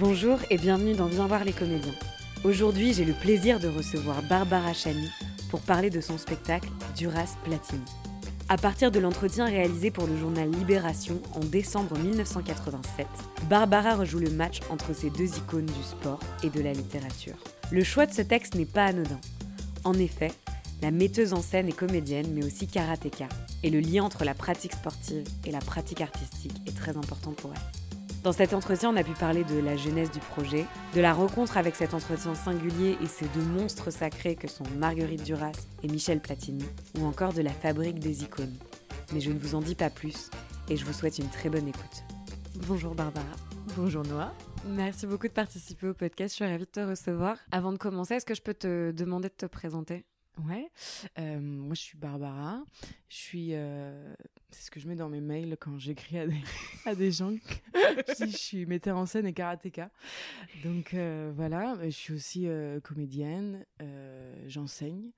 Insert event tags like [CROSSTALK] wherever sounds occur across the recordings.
Bonjour et bienvenue dans Viens voir les comédiens. Aujourd'hui, j'ai le plaisir de recevoir Barbara Chani pour parler de son spectacle Duras Platine. À partir de l'entretien réalisé pour le journal Libération en décembre 1987, Barbara rejoue le match entre ces deux icônes du sport et de la littérature. Le choix de ce texte n'est pas anodin. En effet, la metteuse en scène est comédienne mais aussi karatéka, et le lien entre la pratique sportive et la pratique artistique est très important pour elle. Dans cet entretien, on a pu parler de la genèse du projet, de la rencontre avec cet entretien singulier et ces deux monstres sacrés que sont Marguerite Duras et Michel Platini, ou encore de la fabrique des icônes. Mais je ne vous en dis pas plus et je vous souhaite une très bonne écoute. Bonjour Barbara. Bonjour Noah. Merci beaucoup de participer au podcast, je suis ravie de te recevoir. Avant de commencer, est-ce que je peux te demander de te présenter? Ouais, euh, moi je suis Barbara. Je suis, euh, c'est ce que je mets dans mes mails quand j'écris à des, [LAUGHS] à des gens. je, dis, je suis metteur en scène et karatéka. Donc euh, voilà, je suis aussi comédienne, j'enseigne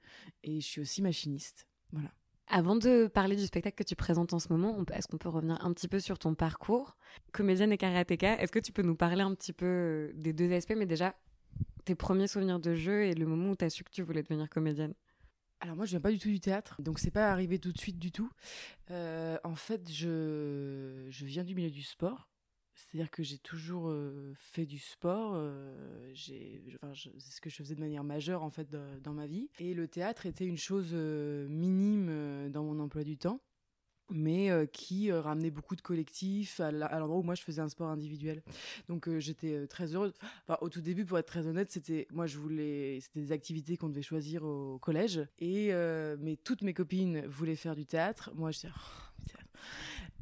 et je suis aussi machiniste. Voilà. Avant de parler du spectacle que tu présentes en ce moment, est-ce qu'on peut revenir un petit peu sur ton parcours? Comédienne et karatéka, est-ce que tu peux nous parler un petit peu des deux aspects, mais déjà tes premiers souvenirs de jeu et le moment où tu as su que tu voulais devenir comédienne? Alors moi je viens pas du tout du théâtre, donc c'est pas arrivé tout de suite du tout. Euh, en fait je, je viens du milieu du sport, c'est-à-dire que j'ai toujours euh, fait du sport, euh, enfin, c'est ce que je faisais de manière majeure en fait dans ma vie, et le théâtre était une chose minime dans mon emploi du temps mais euh, qui euh, ramenait beaucoup de collectifs à l'endroit où moi je faisais un sport individuel. Donc euh, j'étais très heureuse. Au tout début, pour être très honnête, c'était moi je voulais, c'était des activités qu'on devait choisir au collège, et mais toutes mes copines voulaient faire du théâtre. Moi, je disais, oh,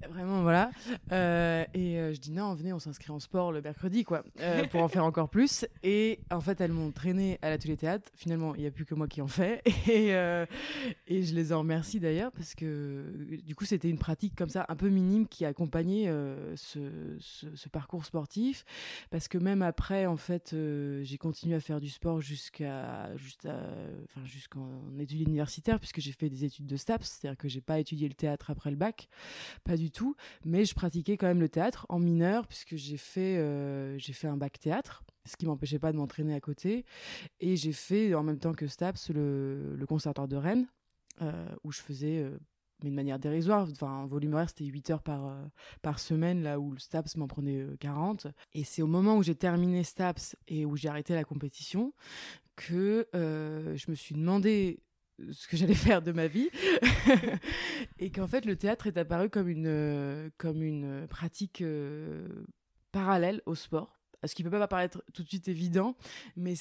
Vraiment, voilà. Euh, et euh, je dis non, venez, on s'inscrit en sport le mercredi, quoi, euh, pour en faire encore plus. Et en fait, elles m'ont traîné à l'atelier théâtre. Finalement, il n'y a plus que moi qui en fais. [LAUGHS] Et, et je les en remercie d'ailleurs, parce que du coup, c'était une pratique comme ça, un peu minime, qui accompagnait ce, ce, parcours sportif. Parce que même après, en fait, j'ai continué à faire du sport jusqu'à, enfin, jusqu'en études universitaires, puisque j'ai fait des études de STAPS, c'est-à-dire que j'ai pas étudié le théâtre après le bac. Pas du tout, mais je pratiquais quand même le théâtre en mineur puisque j'ai fait euh, j'ai fait un bac théâtre, ce qui m'empêchait pas de m'entraîner à côté, et j'ai fait en même temps que Staps le, le conservatoire de Rennes euh, où je faisais euh, mais de manière dérisoire. Enfin, un volume horaire, c'était 8 heures par, par semaine, là où le STAPS m'en prenait 40. Et c'est au moment où j'ai terminé STAPS et où j'ai arrêté la compétition que je me suis demandé ce que j'allais [LAUGHS] faire de ma vie. [LAUGHS] Et qu'en fait le théâtre est apparu comme une une pratique euh, parallèle au sport ce qui peut pas paraître tout de suite évident, mais,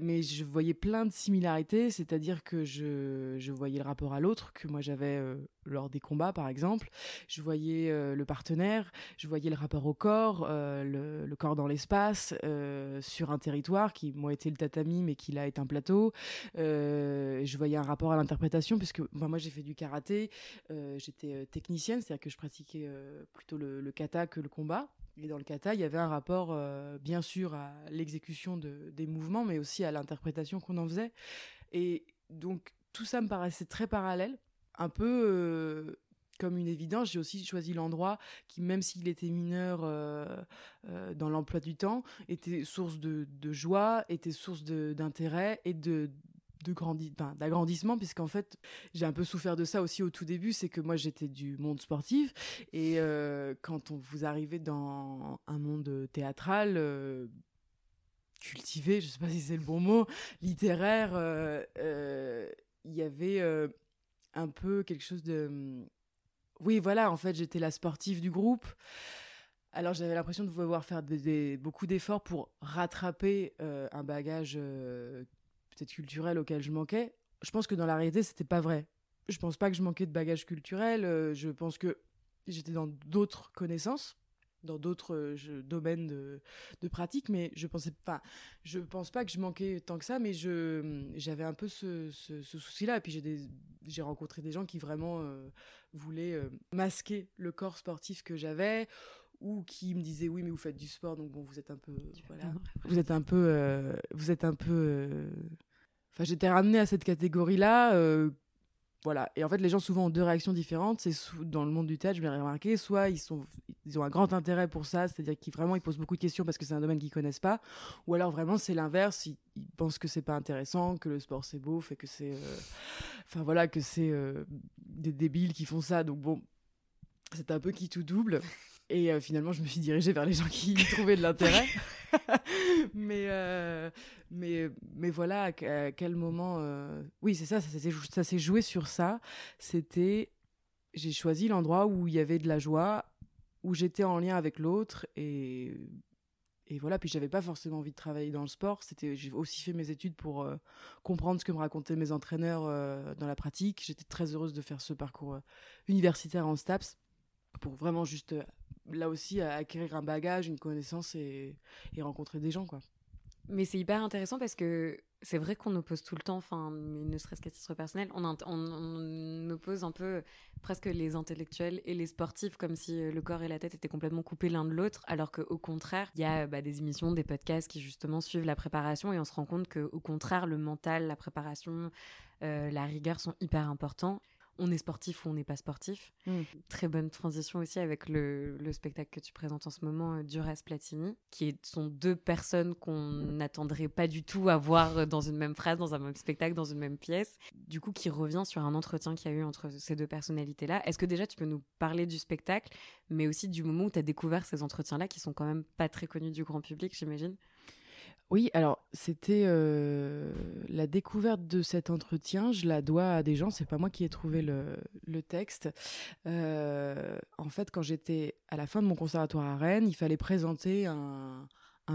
mais je voyais plein de similarités, c'est-à-dire que je, je, voyais le rapport à l'autre que moi j'avais euh, lors des combats par exemple, je voyais euh, le partenaire, je voyais le rapport au corps, euh, le, corps dans l'espace, sur un territoire qui moi était le tatami mais qui là est un plateau, je voyais un rapport à l'interprétation puisque moi j'ai fait du karaté, j'étais technicienne, c'est-à-dire que je pratiquais plutôt le kata que le combat. Et dans le kata, il y avait un rapport, euh, bien sûr, à l'exécution de, des mouvements, mais aussi à l'interprétation qu'on en faisait. Et donc, tout ça me paraissait très parallèle, un peu euh, comme une évidence. J'ai aussi choisi l'endroit qui, même s'il était mineur euh, dans l'emploi du temps, était source de joie, était source d'intérêt et de, de d'agrandissement puisqu'en fait j'ai un peu souffert de ça aussi au tout début c'est que moi j'étais du monde sportif et euh, quand on, vous arrivez dans un monde théâtral euh, cultivé je sais pas si c'est le bon mot littéraire euh, il y avait un peu quelque chose de oui voilà en fait j'étais la sportive du groupe. Alors j'avais l'impression de devoir faire beaucoup d'efforts pour rattraper un bagage peut-être culturel auquel je manquais. Je pense que dans la réalité, c'était pas vrai. Je pense pas que je manquais de bagage culturel. Euh, je pense que j'étais dans d'autres connaissances, dans d'autres euh, domaines de, de, pratique, mais je pensais pas. Je pense pas que je manquais tant que ça, mais je j'avais un peu ce, ce, souci-là. Et puis j'ai des j'ai rencontré des gens qui vraiment euh, voulaient masquer le corps sportif que j'avais ou qui me disaient oui mais vous faites du sport donc bon vous êtes un peu voilà vous êtes un peu vous êtes un peu Enfin, j'étais ramenée à cette catégorie-là, euh, voilà. Et en fait, les gens souvent ont deux réactions différentes. C'est dans le monde du théâtre, je l'ai remarqué. Soit ils, sont, ils ont un grand intérêt pour ça, c'est-à-dire qu'ils vraiment ils posent beaucoup de questions parce que c'est un domaine qu'ils connaissent pas. Ou alors vraiment c'est l'inverse, ils, pensent que c'est pas intéressant, que le sport c'est beau, fait que c'est, euh, enfin voilà, que c'est euh, des débiles qui font ça. Donc bon, c'est un peu qui tout double. Et euh, finalement, je me suis dirigée vers les gens qui y trouvaient de l'intérêt. [LAUGHS] mais, euh, mais, mais voilà, à, quel moment. Euh, oui, c'est ça, ça s'est joué sur ça. C'était. J'ai choisi l'endroit où il y avait de la joie, où j'étais en lien avec l'autre. Et, et voilà, puis j'avais pas forcément envie de travailler dans le sport. C'était, j'ai aussi fait mes études pour comprendre ce que me racontaient mes entraîneurs dans la pratique. J'étais très heureuse de faire ce parcours universitaire en STAPS pour vraiment juste là aussi acquérir un bagage, une connaissance et, rencontrer des gens quoi. Mais c'est hyper intéressant parce que c'est vrai qu'on oppose tout le temps, enfin, mais ne serait-ce qu'à titre personnel, on, oppose un peu presque les intellectuels et les sportifs comme si euh, le corps et la tête étaient complètement coupés l'un de l'autre, alors qu'au contraire, il y a bah, des émissions, des podcasts qui justement suivent la préparation et on se rend compte qu'au contraire, le mental, la préparation, euh, la rigueur sont hyper importants on est sportif ou on n'est pas sportif. Mm. Très bonne transition aussi avec le, spectacle que tu présentes en ce moment, euh, Duras Platini, qui sont deux personnes qu'on n'attendrait pas du tout à voir euh, dans une même phrase, dans un même spectacle, dans une même pièce. Du coup, qui revient sur un entretien qu'il y a eu entre ces deux personnalités-là. Est-ce que déjà tu peux nous parler du spectacle, mais aussi du moment où tu as découvert ces entretiens-là qui sont quand même pas très connus du grand public, j'imagine? Oui, alors c'était euh, la découverte de cet entretien. Je la dois à des gens. C'est pas moi qui ai trouvé le, texte. Euh, en fait, quand j'étais à la fin de mon conservatoire à Rennes, il fallait présenter un,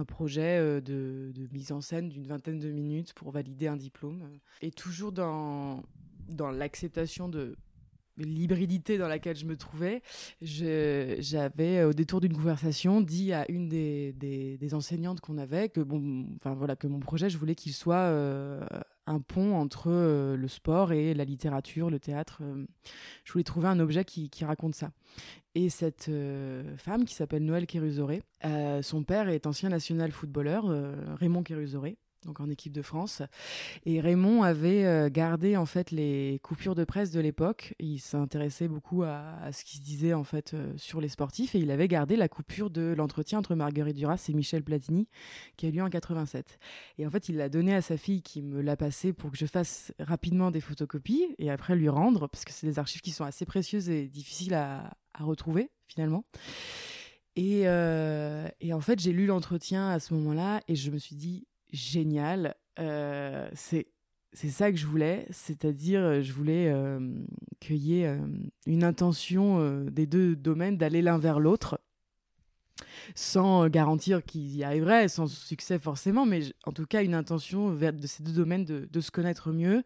projet euh, de, mise en scène d'une vingtaine de minutes pour valider un diplôme. Et toujours dans l'acceptation de l'hybridité dans laquelle je me trouvais, j'avais au détour d'une conversation dit à une des, enseignantes qu'on avait que bon, enfin voilà, que mon projet, je voulais qu'il soit euh, un pont entre euh, le sport et la littérature, le théâtre. Euh, je voulais trouver un objet qui, qui raconte ça. Et cette femme qui s'appelle Noël Kérusoré, son père est ancien national footballeur, Raymond Kérusoré donc en équipe de France. Et Raymond avait euh, gardé en fait les coupures de presse de l'époque. Il s'intéressait beaucoup à, ce qui se disait en fait euh, sur les sportifs et il avait gardé la coupure de l'entretien entre Marguerite Duras et Michel Platini qui a eu lieu en 87. Et en fait, il l'a donné à sa fille qui me l'a passé pour que je fasse rapidement des photocopies et après lui rendre parce que c'est des archives qui sont assez précieuses et difficiles à, retrouver finalement. Euh, et en fait, j'ai lu l'entretien à ce moment-là et je me suis dit génial. Euh, c'est c'est ça que je voulais, c'est-à-dire euh, je voulais euh, qu'il y ait une intention des deux domaines d'aller l'un vers l'autre, sans garantir qu'ils y arriveraient, sans succès forcément, mais en tout cas une intention vers de ces deux domaines de, de se connaître mieux.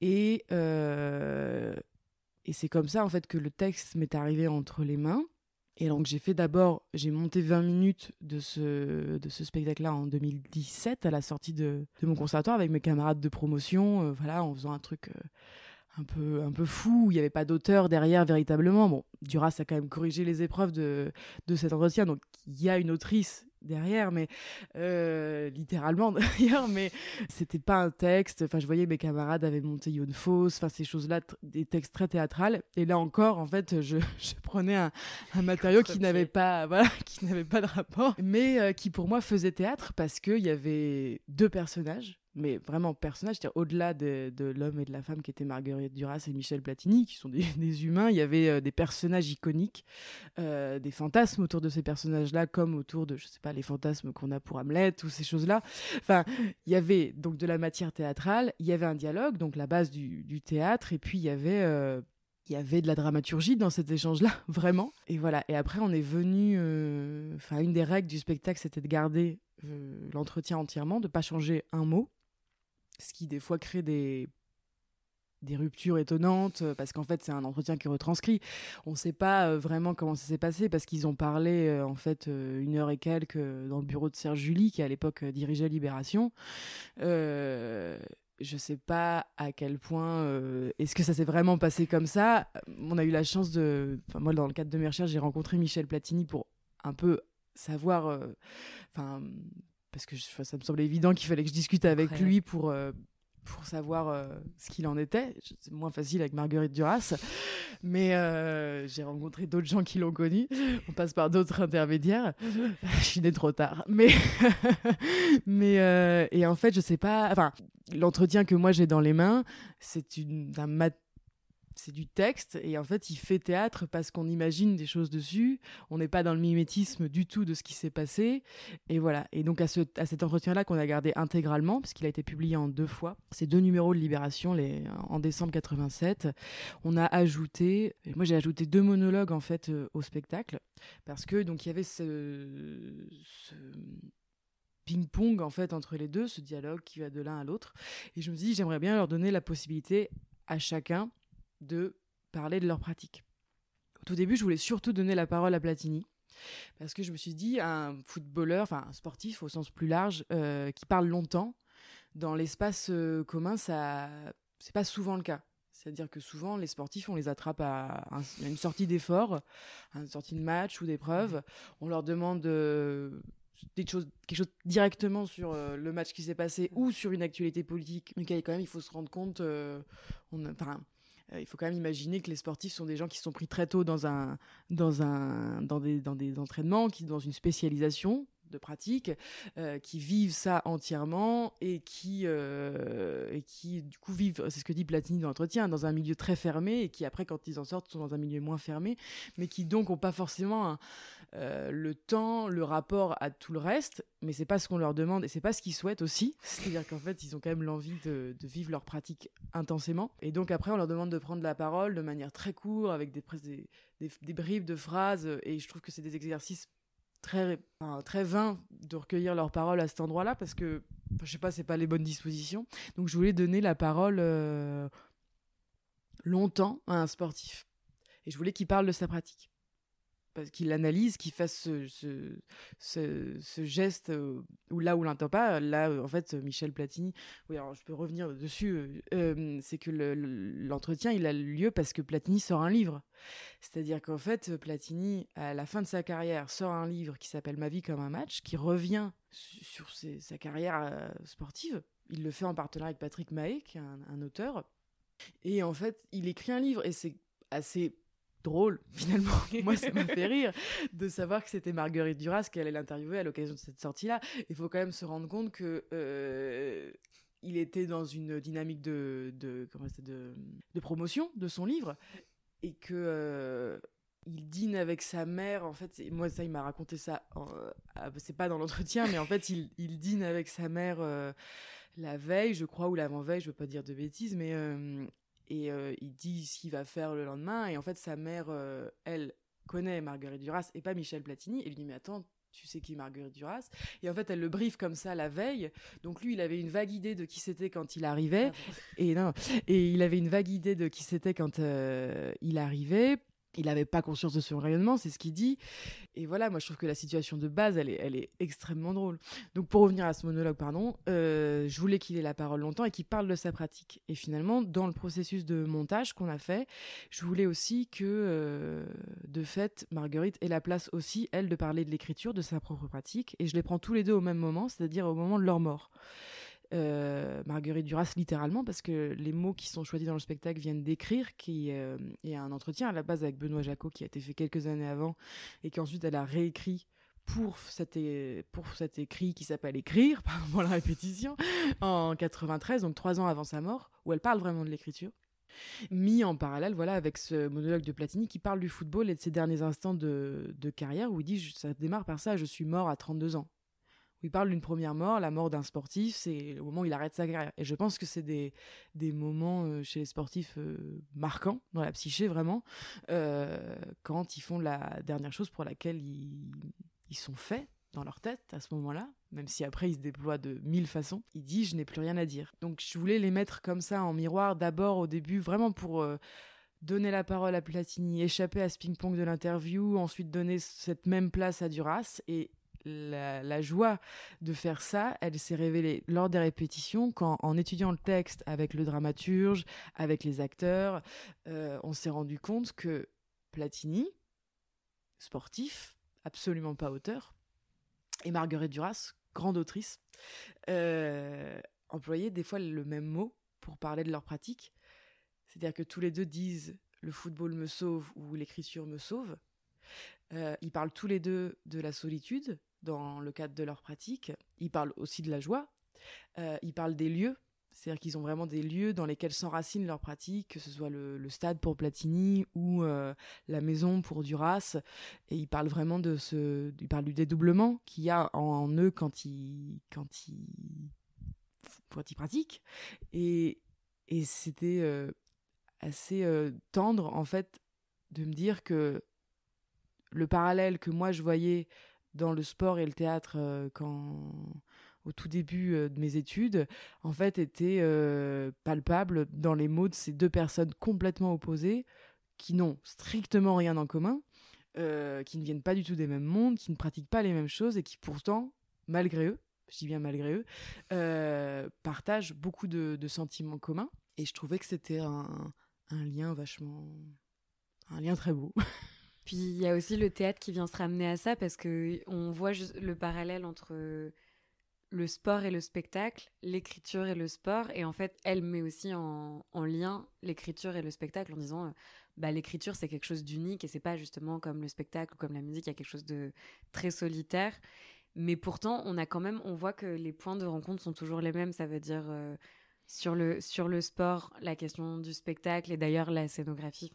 Et, et c'est comme ça en fait que le texte m'est arrivé entre les mains. Et donc j'ai fait d'abord, j'ai monté 20 minutes de ce, de ce spectacle-là en 2017 à la sortie de, mon conservatoire avec mes camarades de promotion, euh, voilà, en faisant un truc euh, un, peu, un peu fou, où il n'y avait pas d'auteur derrière véritablement. Bon, Duras a quand même corrigé les épreuves de, de cet entretien, donc il y a une autrice derrière, mais euh, littéralement [LAUGHS] d'ailleurs, mais c'était pas un texte. Enfin, je voyais mes camarades avaient monté Yon Fausse, enfin ces choses-là, des textes très théâtrales. Et là encore, en fait, je, [LAUGHS] je prenais un, un matériau qui n'avait pas, [LAUGHS] voilà, qui n'avait pas de rapport, mais euh, qui pour moi faisait théâtre parce qu'il y avait deux personnages mais vraiment personnage, au-delà de, l'homme et de la femme qui étaient Marguerite Duras et Michel Platini, qui sont [LAUGHS] des, humains, il y avait euh, des personnages iconiques, euh, des fantasmes autour de ces personnages-là, comme autour de, je sais pas, les fantasmes qu'on a pour Hamlet, ou ces choses-là. Enfin, il y avait donc de la matière théâtrale, il y avait un dialogue, donc la base du, théâtre, et puis il y avait... Euh, il y avait de la dramaturgie dans cet échange-là, [LAUGHS] vraiment. Et voilà. Et après, on est venu. Enfin, une des règles du spectacle, c'était de garder l'entretien entièrement, de pas changer un mot ce qui des fois crée des des ruptures étonnantes euh, parce qu'en fait c'est un entretien qui retranscrit. On ne sait pas euh, vraiment comment ça s'est passé parce qu'ils ont parlé euh, en fait une heure et quelques dans le bureau de Serge Julie qui à l'époque dirigeait Libération. Euh, je sais pas à quel point est-ce que ça s'est vraiment passé comme ça. On a eu la chance de enfin moi dans le cadre de mes recherches j'ai rencontré Michel Platini pour un peu savoir enfin parce que ça me semblait évident qu'il fallait que je discute avec lui pour, euh, pour savoir euh, ce qu'il en était. C'est moins facile avec Marguerite Duras, mais euh, j'ai rencontré d'autres gens qui l'ont connu. On passe par d'autres intermédiaires. [LAUGHS] je suis née trop tard, mais [LAUGHS] mais euh, et en fait, je sais pas. Enfin, l'entretien que moi j'ai dans les mains, c'est une un mat c'est du texte et en fait il fait théâtre parce qu'on imagine des choses dessus. On n'est pas dans le mimétisme du tout de ce qui s'est passé. Et voilà. Et donc à, ce, à cet entretien là qu'on a gardé intégralement parce qu'il a été publié en deux fois ces deux numéros de Libération en décembre 87 on a ajouté moi j'ai ajouté deux monologues en fait euh, au spectacle. Parce que donc il y avait ce, ce ping-pong en fait entre les deux, ce dialogue qui va de l'un à l'autre. Et je me dis, j'aimerais bien leur donner la possibilité à chacun de parler de leur pratique. Au tout début, je voulais surtout donner la parole à Platini. Parce que je me suis dit, un footballeur, enfin un sportif au sens plus large, euh, qui parle longtemps, dans l'espace euh, commun, ça, c'est pas souvent le cas. C'est-à-dire que souvent, les sportifs, on les attrape à, une sortie d'effort, à une sortie de match ou d'épreuve. On leur demande euh, des choses, quelque chose directement sur le match qui s'est passé ou sur une actualité politique, mais quand même, il faut se rendre compte, on, enfin, il faut quand même imaginer que les sportifs sont des gens qui sont pris très tôt dans un dans un dans des dans des entraînements, qui dans une spécialisation de pratique, euh, qui vivent ça entièrement et qui, euh, et qui du coup vivent, c'est ce que dit Platini dans l'entretien, dans un milieu très fermé et qui après quand ils en sortent sont dans un milieu moins fermé, mais qui donc ont pas forcément euh, le temps, le rapport à tout le reste, mais c'est pas ce qu'on leur demande et c'est pas ce qu'ils souhaitent aussi. [LAUGHS] C'est-à-dire qu'en fait, ils ont quand même l'envie de, vivre leur pratique intensément. Et donc après, on leur demande de prendre la parole de manière très courte, avec des, des, bribes de phrases. Et je trouve que c'est des exercices très, très vains de recueillir leur parole à cet endroit-là parce que, je sais pas, c'est pas les bonnes dispositions. Donc je voulais donner la parole euh, longtemps à un sportif. Et je voulais qu'il parle de sa pratique qu'il analyse, qu'il fasse ce, geste euh, ou là où l'entend pas. Là, euh, en fait, Michel Platini, oui, alors je peux revenir dessus, euh, c'est que l'entretien, il a lieu parce que Platini sort un livre. C'est-à-dire qu'en fait, Platini, à la fin de sa carrière, sort un livre qui s'appelle Ma vie comme un match, qui revient sur sa carrière sportive. Il le fait en partenariat avec Patrick Mahé, qui est un auteur. Et en fait, il écrit un livre et c'est assez drôle [LAUGHS] finalement. Moi, ça m'a fait rire de savoir que c'était Marguerite Duras qui allait l'interviewer à l'occasion de cette sortie-là. Il faut quand même se rendre compte que euh, il était dans une dynamique de, de, comment de, de promotion de son livre et que euh, il dîne avec sa mère. En fait, moi, ça, il m'a raconté ça. Euh, c'est pas dans l'entretien, mais en fait, il, il, dîne avec sa mère la veille, je crois, ou l'avant-veille, je veux pas dire de bêtises, mais et euh, il dit ce qu'il va faire le lendemain. Et en fait, sa mère, euh, elle, connaît Marguerite Duras et pas Michel Platini. Et lui dit Mais attends, tu sais qui est Marguerite Duras? Et en fait, elle le briefe comme ça la veille. Donc lui, il avait une vague idée de qui c'était quand il arrivait. Ah et non, et il avait une vague idée de qui c'était quand euh, il arrivait il n'avait pas conscience de son rayonnement, c'est ce qu'il dit. Et voilà, moi je trouve que la situation de base, elle est, elle est extrêmement drôle. Donc pour revenir à ce monologue, pardon, euh, je voulais qu'il ait la parole longtemps et qu'il parle de sa pratique. Et finalement, dans le processus de montage qu'on a fait, je voulais aussi que, euh, de fait, Marguerite ait la place aussi, elle, de parler de l'écriture, de sa propre pratique. Et je les prends tous les deux au même moment, c'est-à-dire au moment de leur mort. Euh, Marguerite Duras littéralement parce que les mots qui sont choisis dans le spectacle viennent d'écrire qui euh, est un entretien à la base avec Benoît Jacot qui a été fait quelques années avant et qu'ensuite elle a réécrit pour cet, pour cet écrit qui s'appelle Écrire, [LAUGHS] pardon la répétition, en 93, donc trois ans avant sa mort, où elle parle vraiment de l'écriture. Mis en parallèle voilà avec ce monologue de Platini qui parle du football et de ses derniers instants de, de carrière où il dit ça démarre par ça je suis mort à 32 ans où il parle d'une première mort, la mort d'un sportif, c'est le moment où il arrête sa carrière. Et je pense que c'est des, des moments euh, chez les sportifs euh, marquants dans la psyché, vraiment, euh, quand ils font la dernière chose pour laquelle ils, ils sont faits dans leur tête à ce moment-là, même si après ils se déploient de mille façons. Il dit je n'ai plus rien à dire. Donc je voulais les mettre comme ça en miroir d'abord au début, vraiment pour donner la parole à Platini, échapper à ce ping-pong de l'interview, ensuite donner cette même place à Duras et la, joie de faire ça, elle s'est révélée lors des répétitions, quand en étudiant le texte avec le dramaturge, avec les acteurs, euh, on s'est rendu compte que Platini, sportif, absolument pas auteur, et Marguerite Duras, grande autrice, euh, employer des fois le même mot pour parler de leur pratique. C'est-à-dire que tous les deux disent le football me sauve ou l'écriture me sauve. Euh, ils parlent tous les deux de la solitude dans le cadre de leur pratique. Ils parlent aussi de la joie. Euh, ils parlent des lieux. C'est-à-dire qu'ils ont vraiment des lieux dans lesquels s'enracinent leur pratique, que ce soit le, stade pour Platini ou euh, la maison pour Duras. Et ils parlent vraiment de ce, ils parlent du dédoublement qu'il y a en, eux quand ils, quand ils, pratiquent. Et, et c'était assez tendre en fait de me dire que le parallèle que moi je voyais dans le sport et le théâtre quand au tout début de mes études, en fait, était palpable dans les mots de ces deux personnes complètement opposées, qui n'ont strictement rien en commun, qui ne viennent pas du tout des mêmes mondes, qui ne pratiquent pas les mêmes choses et qui pourtant, malgré eux, je dis bien malgré eux, partagent beaucoup de, sentiments communs. Et je trouvais que c'était un lien vachement. un lien très beau. [LAUGHS] Puis il y a aussi le théâtre qui vient se ramener à ça parce que on voit le parallèle entre le sport et le spectacle, l'écriture et le sport, et en fait, elle met aussi en, en lien l'écriture et le spectacle en disant, euh, bah, l'écriture c'est quelque chose d'unique et c'est pas justement comme le spectacle ou comme la musique, il y a quelque chose de très solitaire. Mais pourtant, on a quand même, on voit que les points de rencontre sont toujours les mêmes. Ça veut dire euh, sur le, sur le sport, la question du spectacle et d'ailleurs la scénographie,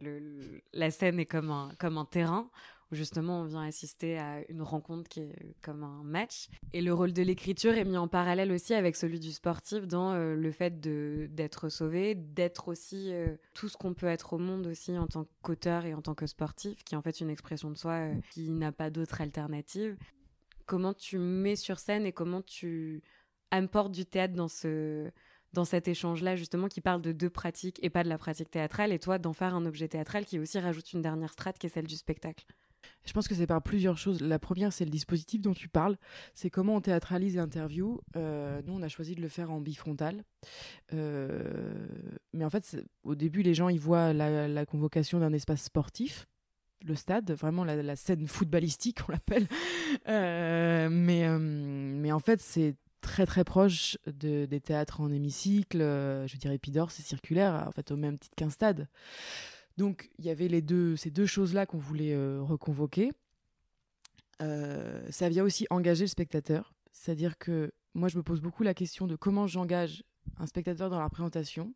le, la scène est comme un, comme un terrain où justement on vient assister à une rencontre qui est comme un match. Et le rôle de l'écriture est mis en parallèle aussi avec celui du sportif dans euh, le fait d'être sauvé, d'être aussi euh, tout ce qu'on peut être au monde aussi en tant qu'auteur et en tant que sportif, qui est en fait une expression de soi euh, qui n'a pas d'autre alternative. Comment tu mets sur scène et comment tu apportes du théâtre dans ce dans cet échange-là, justement, qui parle de deux pratiques et pas de la pratique théâtrale, et toi, d'en faire un objet théâtral qui aussi rajoute une dernière strate qui est celle du spectacle. Je pense que c'est par plusieurs choses. La première, c'est le dispositif dont tu parles. C'est comment on théâtralise l'interview. Euh, nous, on a choisi de le faire en bifrontal. Euh, mais en fait, au début, les gens, ils voient la, convocation d'un espace sportif le stade, vraiment la, scène footballistique, [LAUGHS] on l'appelle. Euh, mais, mais en fait, c'est très très proche de, des théâtres en hémicycle. Euh, je dirais Épidore, c'est circulaire, en fait, au même titre qu'un stade. Donc, il y avait les deux, ces deux choses-là qu'on voulait euh, reconvoquer. Euh, ça vient aussi engager le spectateur. C'est-à-dire que moi, je me pose beaucoup la question de comment j'engage un spectateur dans la présentation.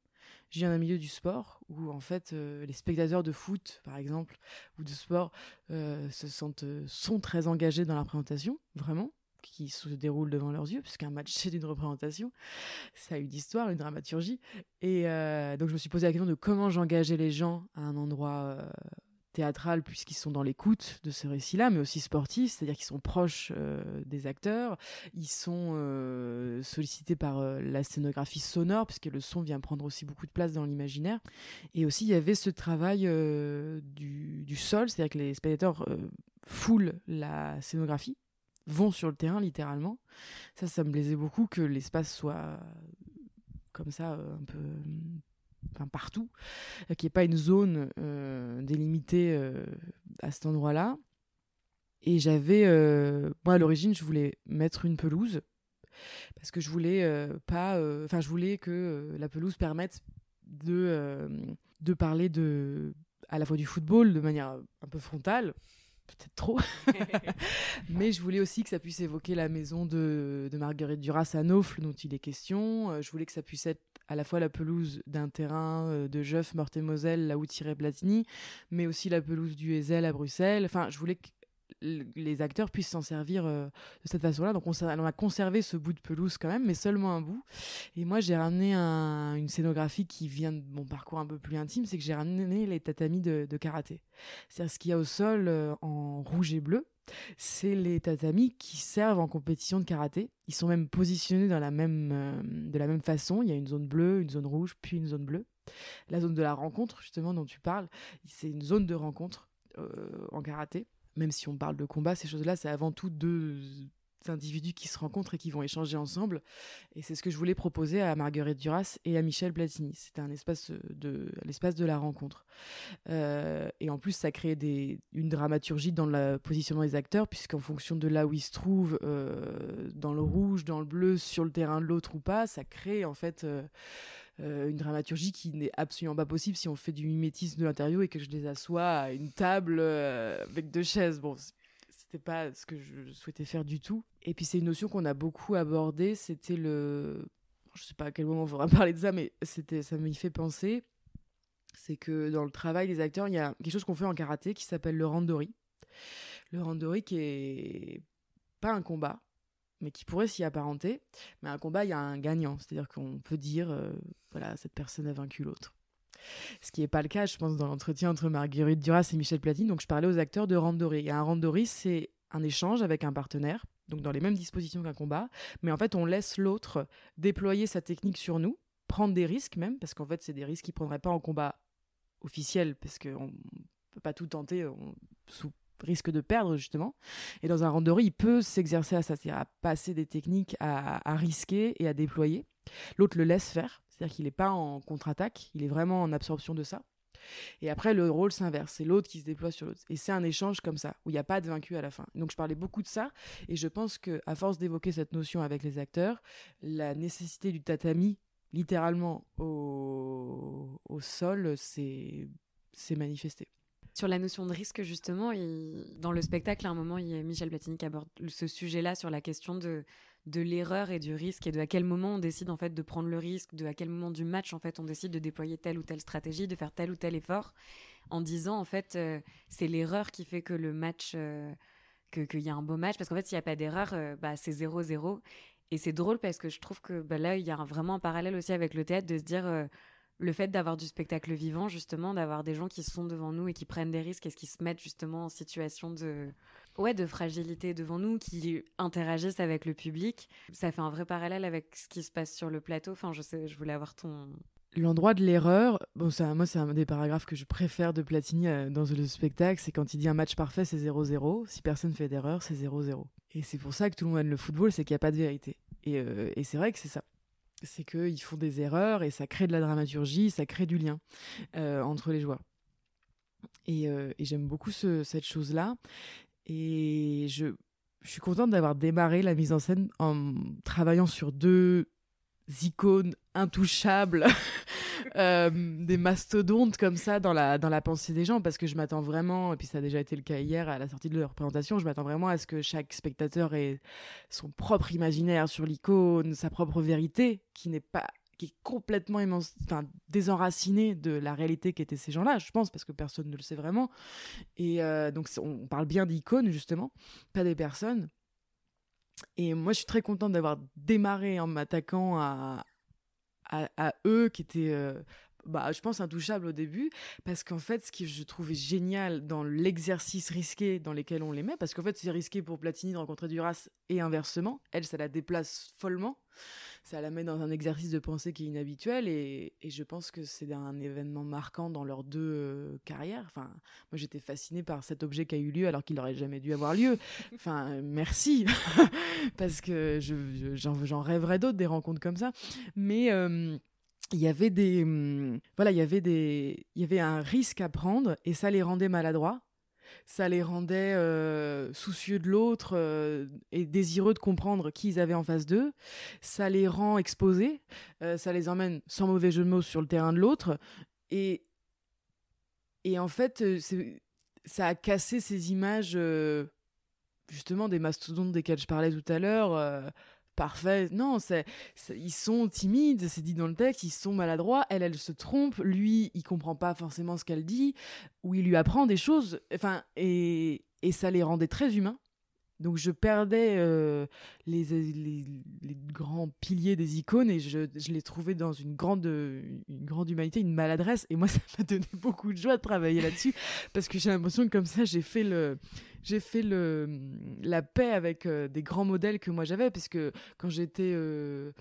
Viens d'un milieu du sport où, en fait, les spectateurs de foot, par exemple, ou de sport, se sentent, sont très engagés dans la présentation, vraiment qui se déroule devant leurs yeux, puisqu'un match c'est une représentation, ça a une histoire, une dramaturgie. Et euh, donc je me suis posé la question de comment j'engageais les gens à un endroit euh, théâtral, puisqu'ils sont dans l'écoute de ce récit-là, mais aussi sportif, c'est-à-dire qu'ils sont proches euh, des acteurs, ils sont sollicités par la scénographie sonore, puisque le son vient prendre aussi beaucoup de place dans l'imaginaire. Et aussi il y avait ce travail du, du, sol, c'est-à-dire que les spectateurs foulent la scénographie vont sur le terrain littéralement. Ça, ça me plaisait beaucoup que l'espace soit comme ça, euh, un peu partout, qu'il n'y ait pas une zone euh, délimitée euh, à cet endroit-là. Et j'avais, moi à l'origine, je voulais mettre une pelouse parce que je voulais pas, enfin je voulais que la pelouse permette de de parler de à la fois du football de manière un peu frontale, peut-être trop. [LAUGHS] Mais je voulais aussi que ça puisse évoquer la maison de, de Marguerite Duras à Naufle, dont il est question. Euh, je voulais que ça puisse être à la fois la pelouse d'un terrain euh, de Jeuf, Meurthe-et-Moselle, là où tirait Platini, mais aussi la pelouse du Ezel à Bruxelles. Enfin, je voulais que les acteurs puissent s'en servir euh, de cette façon-là. Donc on, a conservé ce bout de pelouse quand même, mais seulement un bout. Et moi j'ai ramené une scénographie qui vient de mon parcours un peu plus intime, c'est que j'ai ramené les tatamis de, karaté. C'est-à-dire ce qu'il y a au sol euh, en rouge et bleu, c'est les tatamis qui servent en compétition de karaté. Ils sont même positionnés dans euh, de la même façon. Il y a une zone bleue, une zone rouge, puis une zone bleue. La zone de la rencontre, justement, dont tu parles, c'est une zone de rencontre en karaté même si on parle de combat, ces choses-là, c'est avant tout deux individus qui se rencontrent et qui vont échanger ensemble. Et c'est ce que je voulais proposer à Marguerite Duras et à Michel Platini. C'était un espace de l'espace de la rencontre. Euh, et en plus, ça crée une dramaturgie dans le positionnement des acteurs, puisqu'en fonction de là où ils se trouvent, euh, dans le rouge, dans le bleu, sur le terrain de l'autre ou pas, ça crée en fait. Euh, une dramaturgie qui n'est absolument pas possible si on fait du mimétisme de l'interview et que je les assois à une table avec deux chaises. Bon, c'était pas ce que je souhaitais faire du tout. Et puis c'est une notion qu'on a beaucoup abordée, c'était le je sais pas à quel moment on faudra [LAUGHS] parler de ça mais c'était ça m'y fait penser. C'est que dans le travail des acteurs, il y a quelque chose qu'on fait en karaté qui s'appelle le randori. Le randori qui est pas un combat, mais qui pourrait s'y apparenter. Mais un combat, il y a un gagnant, c'est-à-dire qu'on peut dire, euh, voilà, cette personne a vaincu l'autre. Ce qui n'est pas le cas, je pense, dans l'entretien entre Marguerite Duras et Michel Platine. Donc, je parlais aux acteurs de Randori. Et un Randori, c'est un échange avec un partenaire, donc dans les mêmes dispositions qu'un combat. Mais en fait, on laisse l'autre déployer sa technique sur nous, prendre des risques même, parce qu'en fait, c'est des risques qu'il ne prendrait pas en combat officiel, parce qu'on ne peut pas tout tenter sous risque de perdre justement. Et dans un randori, il peut s'exercer à ça, c'est-à-dire à passer des techniques à, à risquer et à déployer. L'autre le laisse faire. C'est-à-dire qu'il n'est pas en contre-attaque, il est vraiment en absorption de ça. Et après, le rôle s'inverse. C'est l'autre qui se déploie sur l'autre. Et c'est un échange comme ça, où il n'y a pas de vaincu à la fin. Donc, je parlais beaucoup de ça. Et je pense qu'à force d'évoquer cette notion avec les acteurs, la nécessité du tatami, littéralement au, au sol, s'est manifestée. Sur la notion de risque, justement, dans le spectacle, à un moment, il y a Michel Platini qui aborde ce sujet-là sur la question de de l'erreur et du risque et de à quel moment on décide en fait de prendre le risque, de à quel moment du match en fait on décide de déployer telle ou telle stratégie, de faire tel ou tel effort, en disant en fait euh, c'est l'erreur qui fait que le match, euh, qu'il y a un beau match, parce qu'en fait s'il n'y a pas d'erreur, euh, bah, c'est 0-0. Et c'est drôle parce que je trouve que bah, là il y a vraiment un parallèle aussi avec le théâtre de se dire le fait d'avoir du spectacle vivant justement, d'avoir des gens qui sont devant nous et qui prennent des risques et qui se mettent justement en situation de ouais, de fragilité devant nous, qui interagissent avec le public. Ça fait un vrai parallèle avec ce qui se passe sur le plateau. Enfin, je sais, je voulais avoir ton. L'endroit de l'erreur, bon, ça, moi, c'est un des paragraphes que je préfère de Platini euh, dans le spectacle, c'est quand il dit un match parfait, c'est 0-0. Si personne fait d'erreur, c'est 0-0. Et c'est pour ça que tout le monde aime le football, c'est qu'il n'y a pas de vérité. Et, euh, et c'est vrai que c'est ça c'est qu'ils font des erreurs et ça crée de la dramaturgie, ça crée du lien euh, entre les joueurs. Et, et j'aime beaucoup ce, cette chose-là. Et je suis contente d'avoir démarré la mise en scène en travaillant sur deux icônes intouchables, [LAUGHS] euh, des mastodontes comme ça dans la, dans la pensée des gens, parce que je m'attends vraiment, et puis ça a déjà été le cas hier à la sortie de leur représentation, je m'attends vraiment à ce que chaque spectateur ait son propre imaginaire sur l'icône, sa propre vérité, qui n'est pas qui est complètement enfin, désenraciné de la réalité qu'étaient ces gens-là, je pense, parce que personne ne le sait vraiment. Et euh, donc, on parle bien d'icônes, justement, pas des personnes. Et moi, je suis très contente d'avoir démarré en m'attaquant à, à, eux qui étaient. Bah, je pense intouchables au début, parce qu'en fait, ce que je trouvais génial dans l'exercice risqué dans lequel on les met, parce qu'en fait, c'est risqué pour Platini de rencontrer Duras et inversement, elle, ça la déplace follement ça la met dans un exercice de pensée qui est inhabituel et, je pense que c'est un événement marquant dans leurs deux euh, carrières. Enfin, moi j'étais fascinée par cet objet qui a eu lieu alors qu'il n'aurait jamais dû avoir lieu. Enfin, merci [LAUGHS] parce que j'en rêverais d'autres des rencontres comme ça. Mais euh, il y avait des hum, voilà il y avait des il y avait un risque à prendre et ça les rendait maladroits ça les rendait euh, soucieux de l'autre euh, et désireux de comprendre qui ils avaient en face d'eux. Ça les rend exposés, euh, ça les emmène sans mauvais jeu de mots sur le terrain de l'autre. Et, et en fait, ça a cassé ces images, justement, des mastodontes desquels je parlais tout à l'heure parfait. Non, c'est, ils sont timides, c'est dit dans le texte, ils sont maladroits. Elle, elle se trompe. Lui, il comprend pas forcément ce qu'elle dit, ou il lui apprend des choses. Enfin, et, et ça les rendait très humains. Donc je perdais euh, les, les, grands piliers des icônes et je, je, les trouvais dans une grande, une grande humanité, une maladresse. Et moi, [LAUGHS] ça m'a donné beaucoup de joie de travailler là-dessus parce que j'ai l'impression que comme ça, j'ai fait le, j'ai fait le, la paix avec euh, des grands modèles que moi j'avais, puisque quand j'étais euh,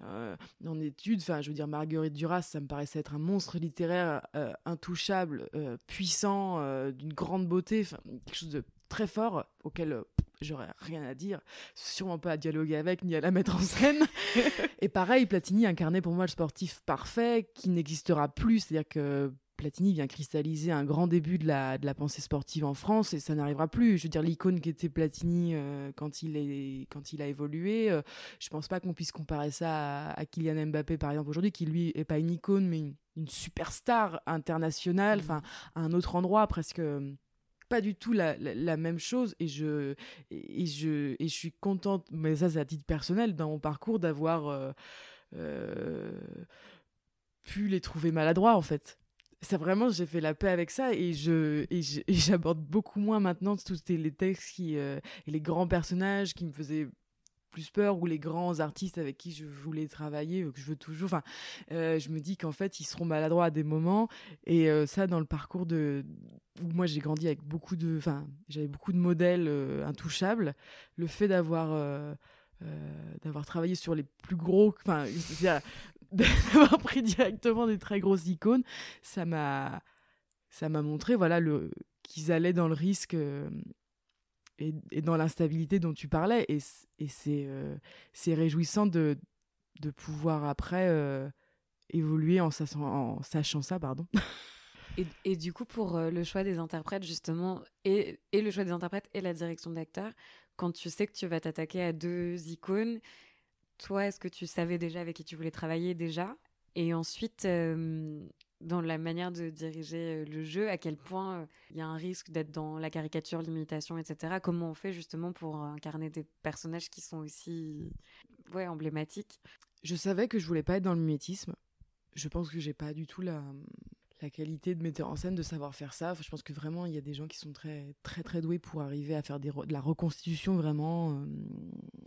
en études, enfin, je veux dire, Marguerite Duras, ça me paraissait être un monstre littéraire intouchable, puissant, d'une grande beauté, quelque chose de très fort auquel j'aurais rien à dire, sûrement pas à dialoguer avec ni à la mettre en scène. [LAUGHS] et pareil, Platini incarnait pour moi le sportif parfait qui n'existera plus, c'est-à-dire que Platini vient cristalliser un grand début de la, de la pensée sportive en France et ça n'arrivera plus. Je veux dire, l'icône qui était Platini euh, quand, il est, quand il a évolué, euh, je pense pas qu'on puisse comparer ça à, Kylian Mbappé, par exemple, aujourd'hui, qui lui est pas une icône, mais une, superstar internationale, mmh. enfin, à un autre endroit, presque pas du tout la, la, même chose et je, et, je, et je suis contente, mais ça c'est à titre personnel, dans mon parcours, d'avoir euh, pu les trouver maladroits en fait. Ça vraiment j'ai fait la paix avec ça et je et j'aborde beaucoup moins maintenant tous les textes qui euh, et les grands personnages qui me faisaient plus peur ou les grands artistes avec qui je voulais travailler euh, que je veux toujours enfin euh, je me dis qu'en fait ils seront maladroits à des moments et ça dans le parcours de où moi j'ai grandi avec beaucoup de enfin j'avais beaucoup de modèles intouchables le fait d'avoir d'avoir travaillé sur les plus gros enfin [LAUGHS] d'avoir pris directement des très grosses icônes, ça m'a ça m'a montré voilà le qu'ils allaient dans le risque euh, et, dans l'instabilité dont tu parlais et, et c'est euh, réjouissant de de pouvoir après euh, évoluer en, en, sachant ça pardon. [LAUGHS] Et, et, du coup, pour le choix des interprètes, justement, et, et le choix des interprètes et la direction d'acteur, quand tu sais que tu vas t'attaquer à deux icônes toi, est-ce que tu savais déjà avec qui tu voulais travailler déjà? Et ensuite, euh, la manière de diriger euh, le jeu, à quel point euh, il y a un risque d'être dans la caricature, l'imitation, etc. Comment on fait justement pour incarner des personnages qui sont aussi ouais, emblématiques? Je savais que je voulais pas être dans le mimétisme. Je pense que j'ai pas du tout la, la qualité de metteur en scène de savoir faire ça. je pense que vraiment, il y a des gens qui sont très, très, très doués pour arriver à faire des de la reconstitution vraiment. Euh,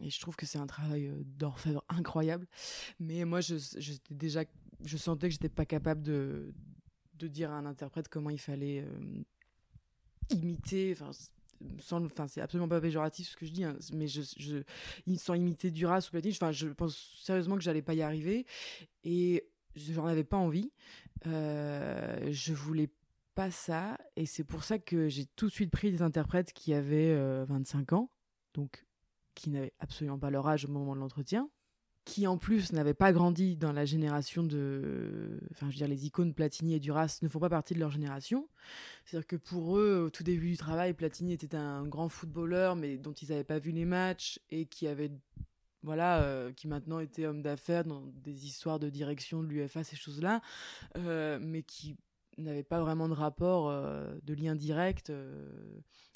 et je trouve que c'est un travail euh, d'orfèvre incroyable. Mais moi, je, déjà, je sentais que j'étais pas capable de, de dire à un interprète comment il fallait euh, imiter. Enfin, c'est absolument pas péjoratif ce que je dis, hein, mais je, je, sans imiter Duras ou Platine, je pense sérieusement que j'allais pas y arriver. Et j'en avais pas envie. Euh, je voulais pas ça. Et c'est pour ça que j'ai tout de suite pris des interprètes qui avaient 25 euh, ans, donc qui n'avaient absolument pas leur âge au moment de l'entretien, qui en plus n'avaient pas grandi dans la génération de. Enfin, je veux dire, les icônes Platini et Duras ne font pas partie de leur génération. C'est-à-dire que pour eux, au tout début du travail, Platini était un grand footballeur, mais dont ils n'avaient pas vu les matchs et qui avait voilà, euh, qui maintenant était homme d'affaires dans des histoires de direction de l'UFA, ces choses-là, euh, mais qui n'avait pas vraiment de rapport, euh, de lien direct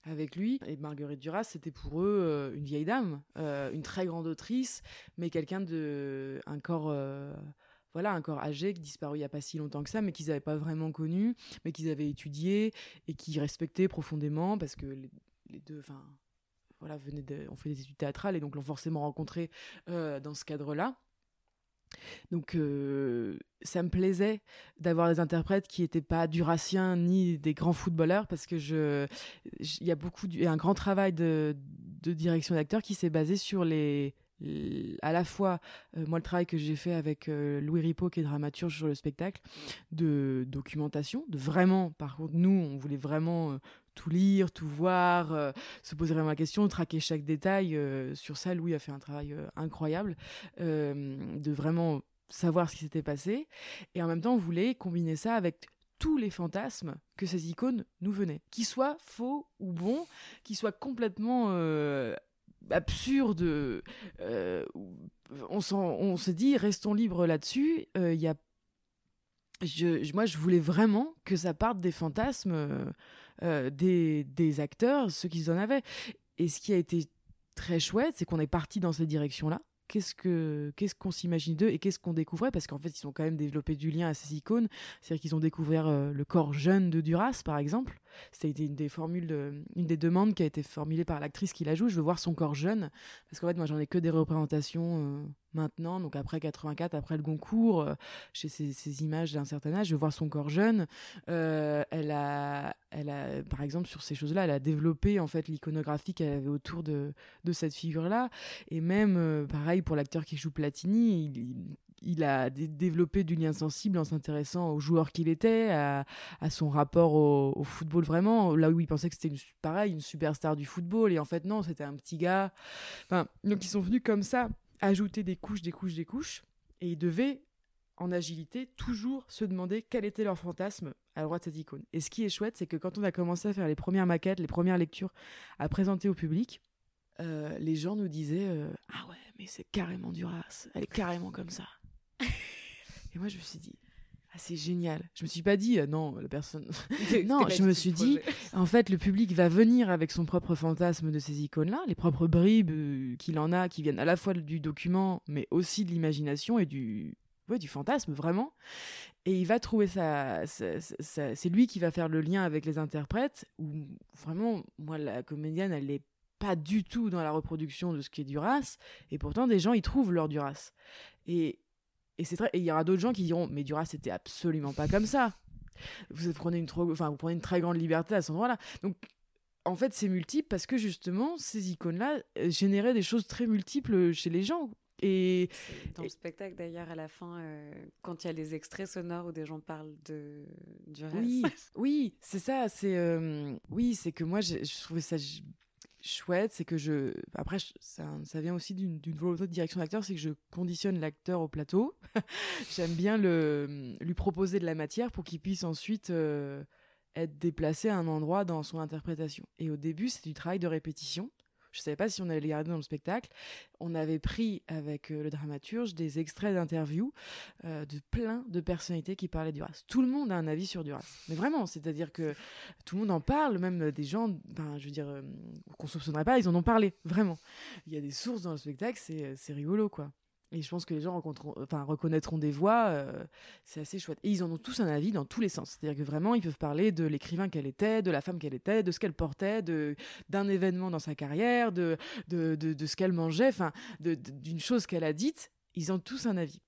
avec lui. Et Marguerite Duras, c'était pour eux une vieille dame, une très grande autrice, mais quelqu'un de un corps voilà, un corps âgé qui disparu il n'y a pas si longtemps que ça, mais qu'ils n'avaient pas vraiment connu, mais qu'ils avaient étudié et qui respectaient profondément parce que les, deux, enfin, voilà, venait de, on fait des études théâtrales et donc l'ont forcément rencontré euh, dans ce cadre-là. Donc euh, ça me plaisait d'avoir des interprètes qui n'étaient pas duraciens ni des grands footballeurs parce que je il y a beaucoup un grand travail de, direction d'acteurs qui s'est basé sur les à la fois euh, moi le travail que j'ai fait avec Louis Ripaud qui est dramaturge sur le spectacle de documentation de vraiment par contre nous on voulait vraiment tout lire, tout voir, euh, se poser vraiment la question, traquer chaque détail. Euh, sur ça, Louis a fait un travail euh, incroyable de vraiment savoir ce qui s'était passé. Et en même temps, on voulait combiner ça avec tous les fantasmes que ces icônes nous venaient, qu'ils soient faux ou bons, qu'ils soient complètement absurdes. on, on se dit, restons libres là-dessus. Il y a je, moi, je voulais vraiment que ça parte des fantasmes des, des, acteurs, ceux qu'ils en avaient. Et ce qui a été très chouette, c'est qu'on est parti dans cette direction-là. Qu'est-ce que qu'est-ce qu'on s'imagine d'eux et qu'est-ce qu'on découvrait? Parce qu'en fait ils ont quand même développé du lien à ces icônes c'est-à-dire qu'ils ont découvert euh, le corps jeune de Duras par exemple. C'était une des formules une des demandes qui a été formulée par l'actrice qui la joue. Je veux voir son corps jeune. Parce qu'en fait moi j'en ai que des représentations euh, maintenant donc après 84 après le Goncourt euh, chez ces, images d'un certain âge je voir son corps jeune elle a elle a par exemple sur ces choses là elle a développé en fait l'iconographie qu'elle avait autour de de cette figure là et même pareil pour l'acteur qui joue Platini, il a développé du lien sensible en s'intéressant au joueur qu'il était, à, son rapport au, football vraiment, là où il pensait que c'était pareil, une superstar du football, et en fait non, c'était un petit gars. Enfin, donc ils sont venus comme ça ajouter des couches, des couches, des couches, et ils devaient en agilité, toujours se demander quel était leur fantasme à droite de cette icône. Et ce qui est chouette, c'est que quand on a commencé à faire les premières maquettes, les premières lectures à présenter au public, euh, les gens nous disaient euh, Ah ouais, mais c'est carrément Duras, elle est carrément comme ça. Et moi, je me suis dit ah, c'est génial. Je me suis pas dit, euh, non, la personne. [LAUGHS] non, je me suis dit, en fait, le public va venir avec son propre fantasme de ces icônes-là, les propres bribes qu'il en a, qui viennent à la fois du document, mais aussi de l'imagination et du, du fantasme, vraiment. Et il va trouver ça, c'est lui qui va faire le lien avec les interprètes, où vraiment, moi, la comédienne, elle n'est pas du tout dans la reproduction de ce qui est Duras, et pourtant, des gens, ils trouvent leur Duras. Et, et c'est il y aura d'autres gens qui diront, mais Duras, c'était absolument pas comme ça. Vous prenez une trop, enfin, vous prenez une très grande liberté à ce moment-là. Donc, en fait, c'est multiple parce que justement, ces icônes-là euh, généraient des choses très multiples chez les gens. Et dans le spectacle d'ailleurs à la fin, euh, quand il y a les extraits sonores où des gens parlent de du reste. Oui, [LAUGHS] oui, c'est ça. C'est euh, oui, c'est que moi je trouvais ça chouette, c'est que je après ça, vient aussi d'une volonté de direction d'acteur, c'est que je conditionne l'acteur au plateau. [LAUGHS] J'aime bien le lui proposer de la matière pour qu'il puisse ensuite euh, être déplacé à un endroit dans son interprétation. Et au début, c'est du travail de répétition. Je ne savais pas si on allait les garder dans le spectacle. On avait pris avec euh, le dramaturge des extraits d'interviews euh, de plein de personnalités qui parlaient du Duras. Tout le monde a un avis sur Duras. Mais vraiment, c'est-à-dire que tout le monde en parle, même des gens, ben, je veux dire, euh, qu'on soupçonnerait pas, ils en ont parlé, vraiment. Il y a des sources dans le spectacle, c'est rigolo, quoi. Et je pense que les gens enfin, reconnaîtront des voix, euh, c'est assez chouette. Et ils en ont tous un avis dans tous les sens. C'est-à-dire que vraiment, ils peuvent parler de l'écrivain qu'elle était, de la femme qu'elle était, de ce qu'elle portait, de, d'un événement dans sa carrière, de, de, de, ce qu'elle mangeait, enfin, d'une chose qu'elle a dite. Ils ont tous un avis.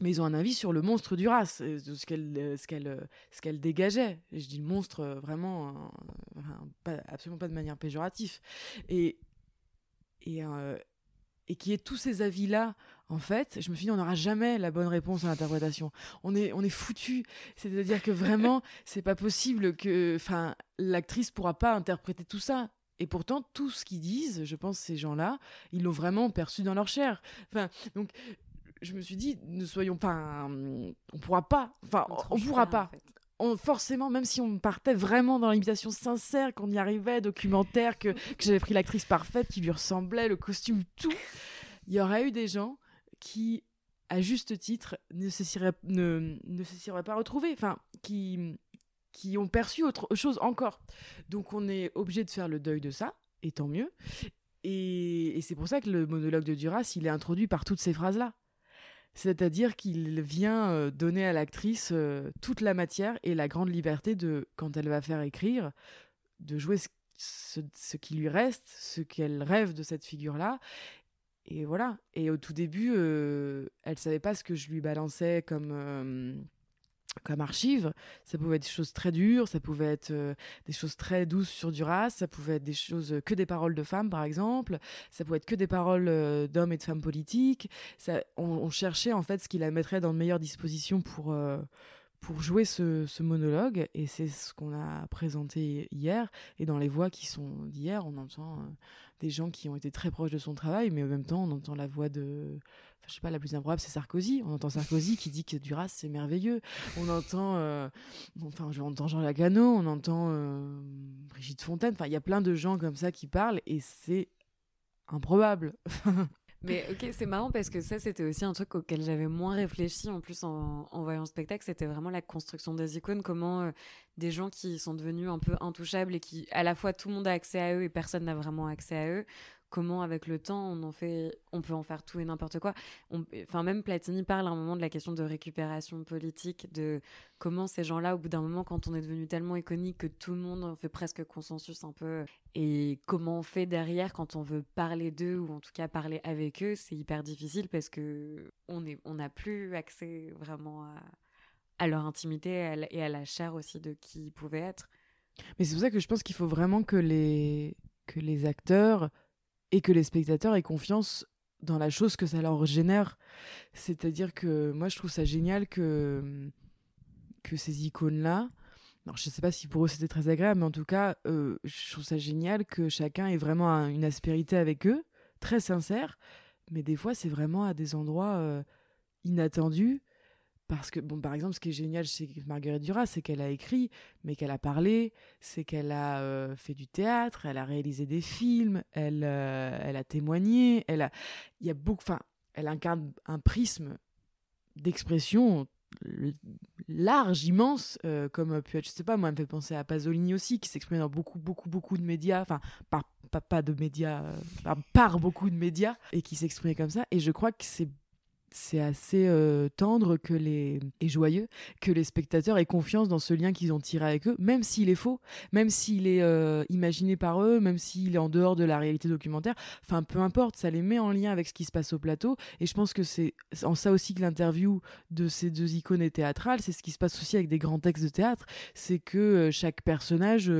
Mais ils ont un avis sur le monstre du race, euh, de ce qu'elle, euh, ce qu'elle, ce qu'elle dégageait. Je dis le monstre vraiment, absolument pas de manière péjorative. Et, et, et qui est tous ces avis-là, en fait, je me suis dit, on n'aura jamais la bonne réponse à l'interprétation. On est, on est foutu. C'est-à-dire que vraiment, [LAUGHS] c'est pas possible que, enfin, l'actrice pourra pas interpréter tout ça. Et pourtant, tout ce qu'ils disent, je pense, ces gens-là, ils l'ont vraiment perçu dans leur chair. Enfin, donc, je me suis dit, ne soyons pas, on pourra pas, enfin, on, pourra pas forcément, même si on partait vraiment dans l'imitation sincère, qu'on y arrivait, documentaire, que, j'avais pris l'actrice parfaite qui lui ressemblait, le costume, tout, il y aurait eu des gens qui, à juste titre, ne se seraient, pas retrouvés, enfin, qui, ont perçu autre chose encore. Donc on est obligé de faire le deuil de ça, et tant mieux. Et c'est pour ça que le monologue de Duras, il est introduit par toutes ces phrases-là. C'est-à-dire qu'il vient euh, donner à l'actrice euh, toute la matière et la grande liberté de, quand elle va faire écrire, de jouer ce, qui lui reste, ce qu'elle rêve de cette figure-là. Et voilà. Et au tout début, euh, elle savait pas ce que je lui balançais comme comme archive. Ça pouvait être des choses très dures, ça pouvait être euh, des choses très douces sur Duras, ça pouvait être des choses euh, que des paroles de femmes, par exemple, ça pouvait être que des paroles euh, d'hommes et de femmes politiques. Ça, on, cherchait en fait ce qui la mettrait dans de meilleures dispositions pour, pour jouer ce, monologue, et c'est ce qu'on a présenté hier. Et dans les voix qui sont d'hier, on entend des gens qui ont été très proches de son travail, mais en même temps, on entend la voix de je sais pas, la plus improbable, c'est Sarkozy. On entend Sarkozy qui dit que Duras, c'est merveilleux. On entend, euh, enfin, on entend Jean Lagano, on entend euh, Brigitte Fontaine. Enfin, il y a plein de gens comme ça qui parlent et c'est improbable. [LAUGHS] Mais ok, c'est marrant parce que ça, c'était aussi un truc auquel j'avais moins réfléchi en plus en, voyant le spectacle. C'était vraiment la construction des icônes, comment euh, des gens qui sont devenus un peu intouchables et qui, à la fois, tout le monde a accès à eux et personne n'a vraiment accès à eux, comment avec le temps on en fait on peut en faire tout et n'importe quoi. Enfin même Platini parle à un moment de la question de récupération politique de comment ces gens-là au bout d'un moment quand on est devenu tellement iconique que tout le monde fait presque consensus un peu et comment on fait derrière quand on veut parler d'eux ou en tout cas parler avec eux c'est hyper difficile parce que on est on n'a plus accès vraiment à, à leur intimité et à la chair aussi de qui ils pouvaient être. Mais c'est pour ça que je pense qu'il faut vraiment que les que les acteurs et que les spectateurs aient confiance dans la chose que ça leur génère. C'est-à-dire que moi, je trouve ça génial que, que ces icônes-là, alors, je ne sais pas si pour eux c'était très agréable, mais en tout cas, euh, je trouve ça génial que chacun ait vraiment une aspérité avec eux, très sincère, mais des fois c'est vraiment à des endroits euh, inattendus. Parce que, bon, par exemple, ce qui est génial chez Marguerite Duras, c'est qu'elle a écrit, mais qu'elle a parlé, c'est qu'elle a euh, fait du théâtre, elle a réalisé des films, elle, elle a témoigné, elle a, y a beaucoup, enfin, elle incarne un prisme d'expression large, immense, euh, comme peut être, je sais pas, moi, elle me fait penser à Pasolini aussi, qui s'exprime dans beaucoup, beaucoup, beaucoup de médias, enfin, pas, pas, de médias, euh, par beaucoup de médias, et qui s'exprime comme ça. Et je crois que c'est c'est assez euh, tendre que les et joyeux que les spectateurs aient confiance dans ce lien qu'ils ont tiré avec eux, même s'il est faux, même s'il est euh, imaginé par eux, même s'il est en dehors de la réalité documentaire. Enfin, peu importe, ça les met en lien avec ce qui se passe au plateau. Et je pense que c'est en ça aussi que l'interview de ces deux icônes est théâtrale. C'est ce qui se passe aussi avec des grands textes de théâtre. C'est que euh, chaque personnage,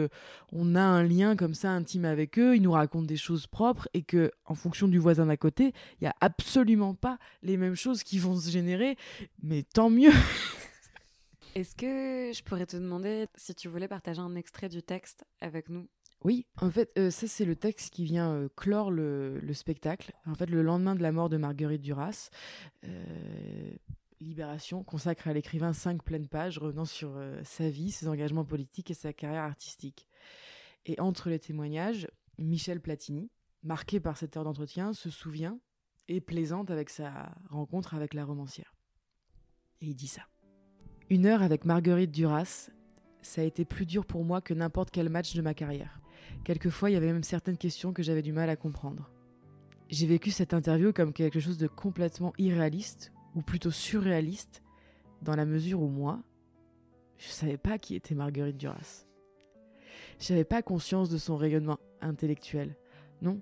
on a un lien comme ça intime avec eux. Ils nous racontent des choses propres et que, en fonction du voisin d'à côté, il y a absolument pas les mêmes choses qui vont se générer, mais tant mieux. [LAUGHS] Est-ce que je pourrais te demander si tu voulais partager un extrait du texte avec nous? Oui, en fait, euh, ça c'est le texte qui vient euh, clore le, spectacle. En fait, le lendemain de la mort de Marguerite Duras, euh, Libération consacre à l'écrivain cinq pleines pages revenant sur sa vie, ses engagements politiques et sa carrière artistique. Et entre les témoignages, Michel Platini, marqué par cette heure d'entretien, se souvient et plaisante avec sa rencontre avec la romancière. Et il dit ça. Une heure avec Marguerite Duras, ça a été plus dur pour moi que n'importe quel match de ma carrière. Quelquefois, il y avait même certaines questions que j'avais du mal à comprendre. J'ai vécu cette interview comme quelque chose de complètement irréaliste, ou plutôt surréaliste, dans la mesure où moi, je ne savais pas qui était Marguerite Duras. Je n'avais pas conscience de son rayonnement intellectuel. Non,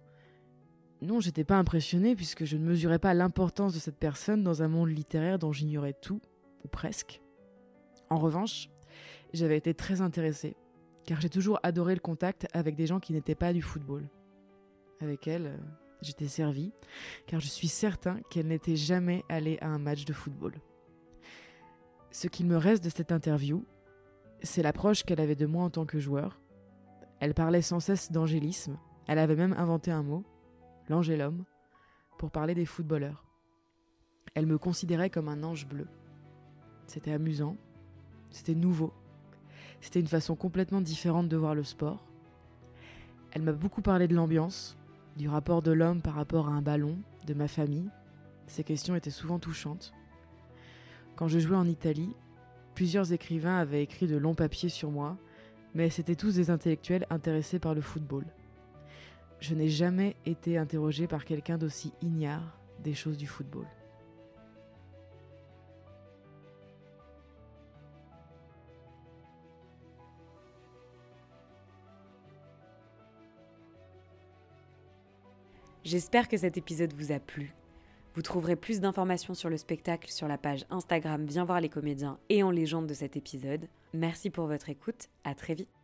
non, j'étais pas impressionné puisque je ne mesurais pas l'importance de cette personne dans un monde littéraire dont j'ignorais tout, ou presque. En revanche, j'avais été très intéressée, car j'ai toujours adoré le contact avec des gens qui n'étaient pas du football. Avec elle, euh, j'étais servie, car je suis certain qu'elle n'était jamais allée à un match de football. Ce qu'il me reste de cette interview, c'est l'approche qu'elle avait de moi en tant que joueur. Elle parlait sans cesse d'angélisme, elle avait même inventé un mot, l'ange et l'homme, pour parler des footballeurs. Elle me considérait comme un ange bleu. C'était amusant, c'était nouveau, c'était une façon complètement différente de voir le sport. Elle m'a beaucoup parlé de l'ambiance, du rapport de l'homme par rapport à un ballon, de ma famille. Ces questions étaient souvent touchantes. Quand je jouais en Italie, plusieurs écrivains avaient écrit de longs papiers sur moi, mais c'étaient tous des intellectuels intéressés par le football. Je n'ai jamais été interrogé par quelqu'un d'aussi ignare des choses du football. J'espère que cet épisode vous a plu. Vous trouverez plus d'informations sur le spectacle sur la page Instagram Viens voir les comédiens et en légende de cet épisode. Merci pour votre écoute, à très vite.